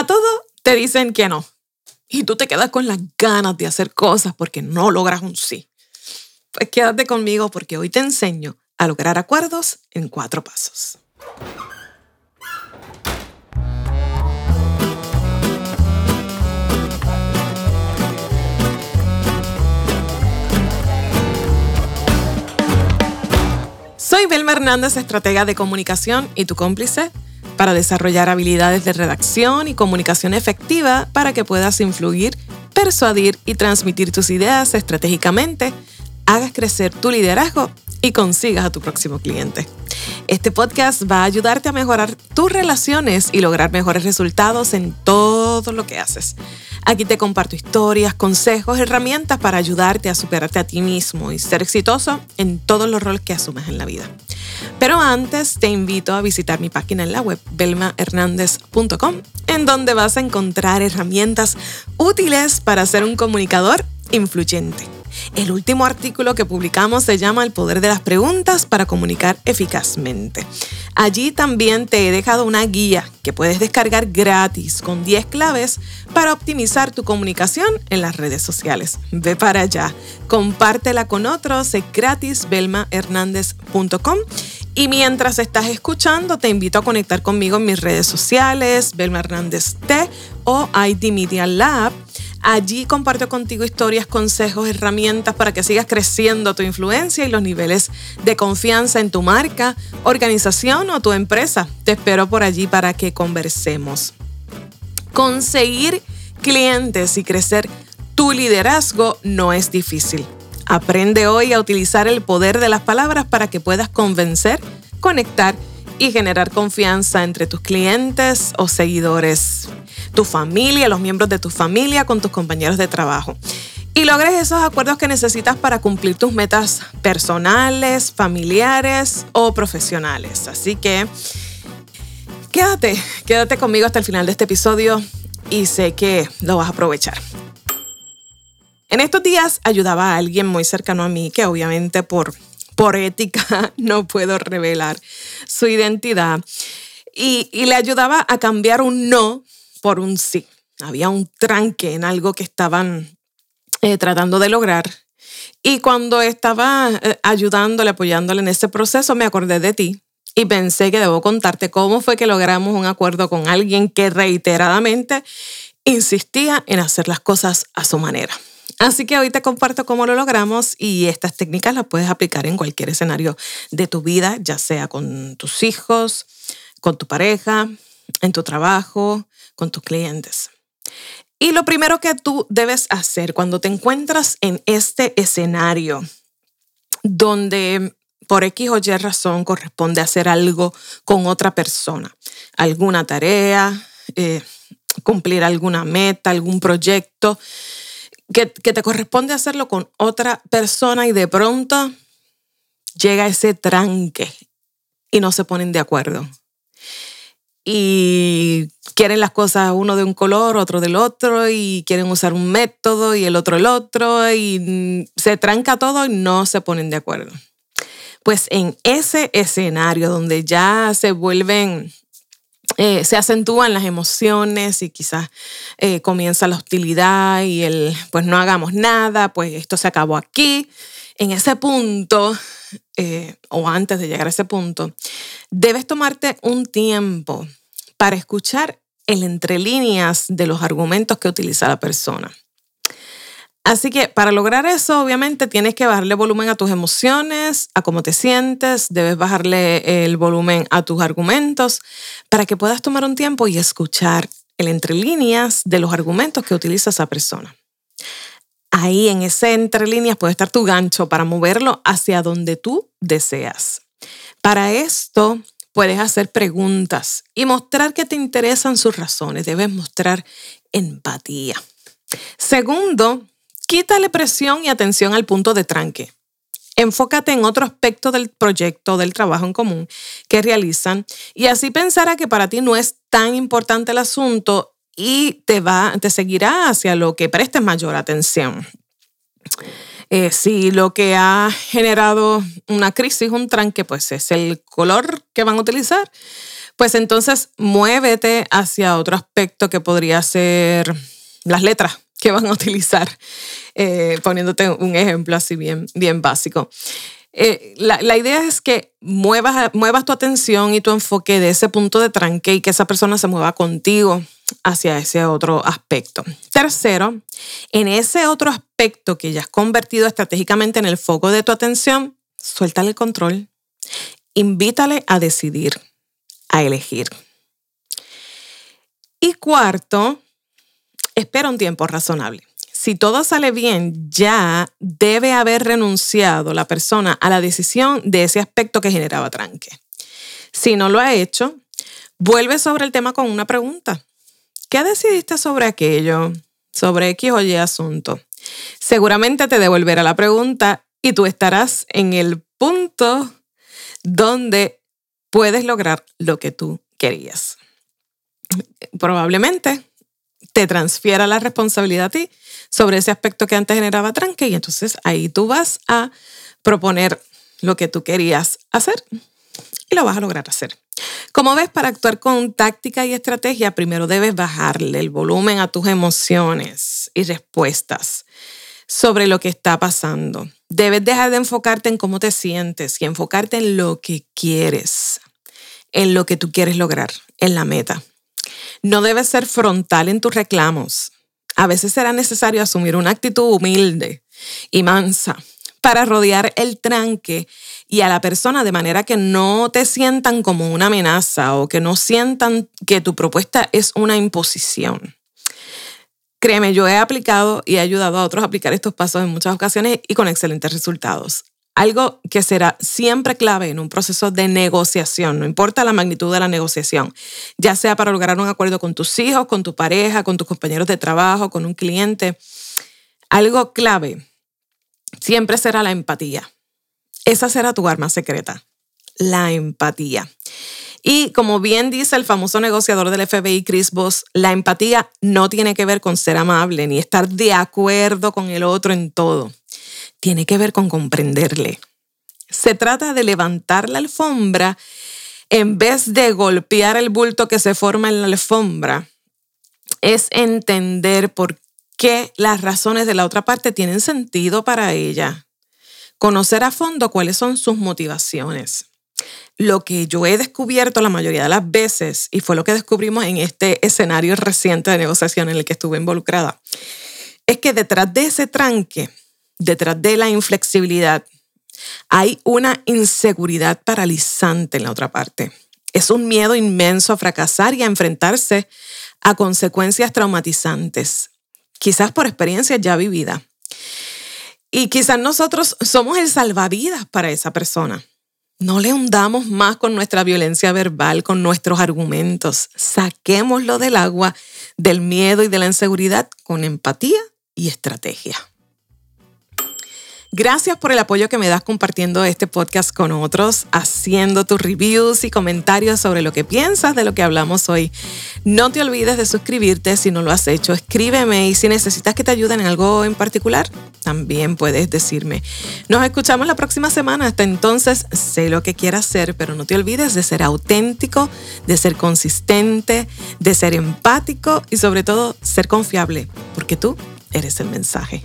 A todo te dicen que no. Y tú te quedas con las ganas de hacer cosas porque no logras un sí. Pues quédate conmigo porque hoy te enseño a lograr acuerdos en cuatro pasos. Soy Belma Hernández, estratega de comunicación y tu cómplice para desarrollar habilidades de redacción y comunicación efectiva para que puedas influir, persuadir y transmitir tus ideas estratégicamente, hagas crecer tu liderazgo y consigas a tu próximo cliente. Este podcast va a ayudarte a mejorar tus relaciones y lograr mejores resultados en todo lo que haces. Aquí te comparto historias, consejos, herramientas para ayudarte a superarte a ti mismo y ser exitoso en todos los roles que asumes en la vida. Pero antes te invito a visitar mi página en la web belmahernandez.com en donde vas a encontrar herramientas útiles para ser un comunicador influyente. El último artículo que publicamos se llama El poder de las preguntas para comunicar eficazmente. Allí también te he dejado una guía que puedes descargar gratis con 10 claves para optimizar tu comunicación en las redes sociales. Ve para allá, compártela con otros, es gratis, belmahernandez.com. Y mientras estás escuchando, te invito a conectar conmigo en mis redes sociales, Belma Hernández T o ID Media Lab Allí comparto contigo historias, consejos, herramientas para que sigas creciendo tu influencia y los niveles de confianza en tu marca, organización o tu empresa. Te espero por allí para que conversemos. Conseguir clientes y crecer tu liderazgo no es difícil. Aprende hoy a utilizar el poder de las palabras para que puedas convencer, conectar y generar confianza entre tus clientes o seguidores tu familia, los miembros de tu familia, con tus compañeros de trabajo. Y logres esos acuerdos que necesitas para cumplir tus metas personales, familiares o profesionales. Así que quédate, quédate conmigo hasta el final de este episodio y sé que lo vas a aprovechar. En estos días ayudaba a alguien muy cercano a mí que obviamente por, por ética no puedo revelar su identidad y, y le ayudaba a cambiar un no por un sí. Había un tranque en algo que estaban eh, tratando de lograr. Y cuando estaba eh, ayudándole, apoyándole en ese proceso, me acordé de ti y pensé que debo contarte cómo fue que logramos un acuerdo con alguien que reiteradamente insistía en hacer las cosas a su manera. Así que hoy te comparto cómo lo logramos y estas técnicas las puedes aplicar en cualquier escenario de tu vida, ya sea con tus hijos, con tu pareja, en tu trabajo, con tus clientes. Y lo primero que tú debes hacer cuando te encuentras en este escenario donde por X o Y razón corresponde hacer algo con otra persona, alguna tarea, eh, cumplir alguna meta, algún proyecto, que, que te corresponde hacerlo con otra persona y de pronto llega ese tranque y no se ponen de acuerdo y quieren las cosas uno de un color, otro del otro, y quieren usar un método y el otro el otro, y se tranca todo y no se ponen de acuerdo. Pues en ese escenario donde ya se vuelven, eh, se acentúan las emociones y quizás eh, comienza la hostilidad y el, pues no hagamos nada, pues esto se acabó aquí. En ese punto, eh, o antes de llegar a ese punto, debes tomarte un tiempo para escuchar el entre líneas de los argumentos que utiliza la persona. Así que para lograr eso, obviamente tienes que bajarle volumen a tus emociones, a cómo te sientes, debes bajarle el volumen a tus argumentos para que puedas tomar un tiempo y escuchar el entre líneas de los argumentos que utiliza esa persona. Ahí en ese entre líneas puede estar tu gancho para moverlo hacia donde tú deseas. Para esto, Puedes hacer preguntas y mostrar que te interesan sus razones. Debes mostrar empatía. Segundo, quítale presión y atención al punto de tranque. Enfócate en otro aspecto del proyecto, del trabajo en común que realizan y así pensará que para ti no es tan importante el asunto y te va, te seguirá hacia lo que prestes mayor atención. Eh, si lo que ha generado una crisis, un tranque, pues es el color que van a utilizar, pues entonces muévete hacia otro aspecto que podría ser las letras que van a utilizar, eh, poniéndote un ejemplo así bien, bien básico. Eh, la, idea es que muevas, muevas tu atención y tu enfoque de ese punto de tranque y que esa persona se mueva contigo hacia ese otro aspecto. Tercero, en ese otro aspecto que ya has convertido estratégicamente en el foco de tu atención, suéltale el control. Invítale a decidir, a elegir. Y cuarto, espera un tiempo razonable si todo sale bien, ya debe haber renunciado la persona a la decisión de ese aspecto que generaba tranque. Si no lo ha hecho, vuelve sobre el tema con una pregunta. ¿Qué decidiste sobre aquello? Sobre X o Y asunto. Seguramente te devolverá la pregunta y tú estarás en el punto donde puedes lograr lo que tú querías. Probablemente te transfiera la responsabilidad a ti sobre ese aspecto que antes generaba tranque y entonces ahí tú vas a proponer lo que tú querías hacer y lo vas a lograr hacer. Como ves, para actuar con táctica y estrategia, primero debes bajarle el volumen a tus emociones y respuestas sobre lo que está pasando. Debes dejar de enfocarte en cómo te sientes y enfocarte en lo que quieres, en lo que tú quieres lograr, en la meta. No debes ser frontal en tus reclamos. A veces será necesario asumir una actitud humilde y mansa para rodear el tranque y a la persona de manera que no te sientan como una amenaza o que no sientan que tu propuesta es una imposición. Créeme, yo he aplicado y he ayudado a otros a aplicar estos pasos en muchas ocasiones y con excelentes resultados algo que será siempre clave en un proceso de negociación, no importa la magnitud de la negociación, ya sea para lograr un acuerdo con tus hijos, con tu pareja, con tus compañeros de trabajo, con un cliente, algo clave siempre será la empatía. Esa será tu arma secreta, la empatía. Y como bien dice el famoso negociador del FBI, Chris Voss, la empatía no tiene que ver con ser amable ni estar de acuerdo con el otro en todo tiene que ver con comprenderle. Se trata de levantar la alfombra en vez de golpear el bulto que se forma en la alfombra. Es entender por qué las razones de la otra parte tienen sentido para ella. Conocer a fondo cuáles son sus motivaciones. Lo que yo he descubierto la mayoría de las veces, y fue lo que descubrimos en este escenario reciente de negociación en el que estuve involucrada, es que detrás de ese tranque detrás de la inflexibilidad hay una inseguridad paralizante en la otra parte. Es un miedo inmenso a fracasar y a enfrentarse a consecuencias traumatizantes, quizás por experiencias ya vividas. Y quizás nosotros somos el salvavidas para esa persona. No le hundamos más con nuestra violencia verbal, con nuestros argumentos. Saquémoslo del agua, del miedo y de la inseguridad con empatía y estrategia. Gracias por el apoyo que me das compartiendo este podcast con otros, haciendo tus reviews y comentarios sobre lo que piensas de lo que hablamos hoy. No te olvides de suscribirte si no lo has hecho. Escríbeme y si necesitas que te ayuden en algo en particular, también puedes decirme. Nos escuchamos la próxima semana. Hasta entonces, sé lo que quieras hacer, pero no te olvides de ser auténtico, de ser consistente, de ser empático y sobre todo ser confiable, porque tú eres el mensaje.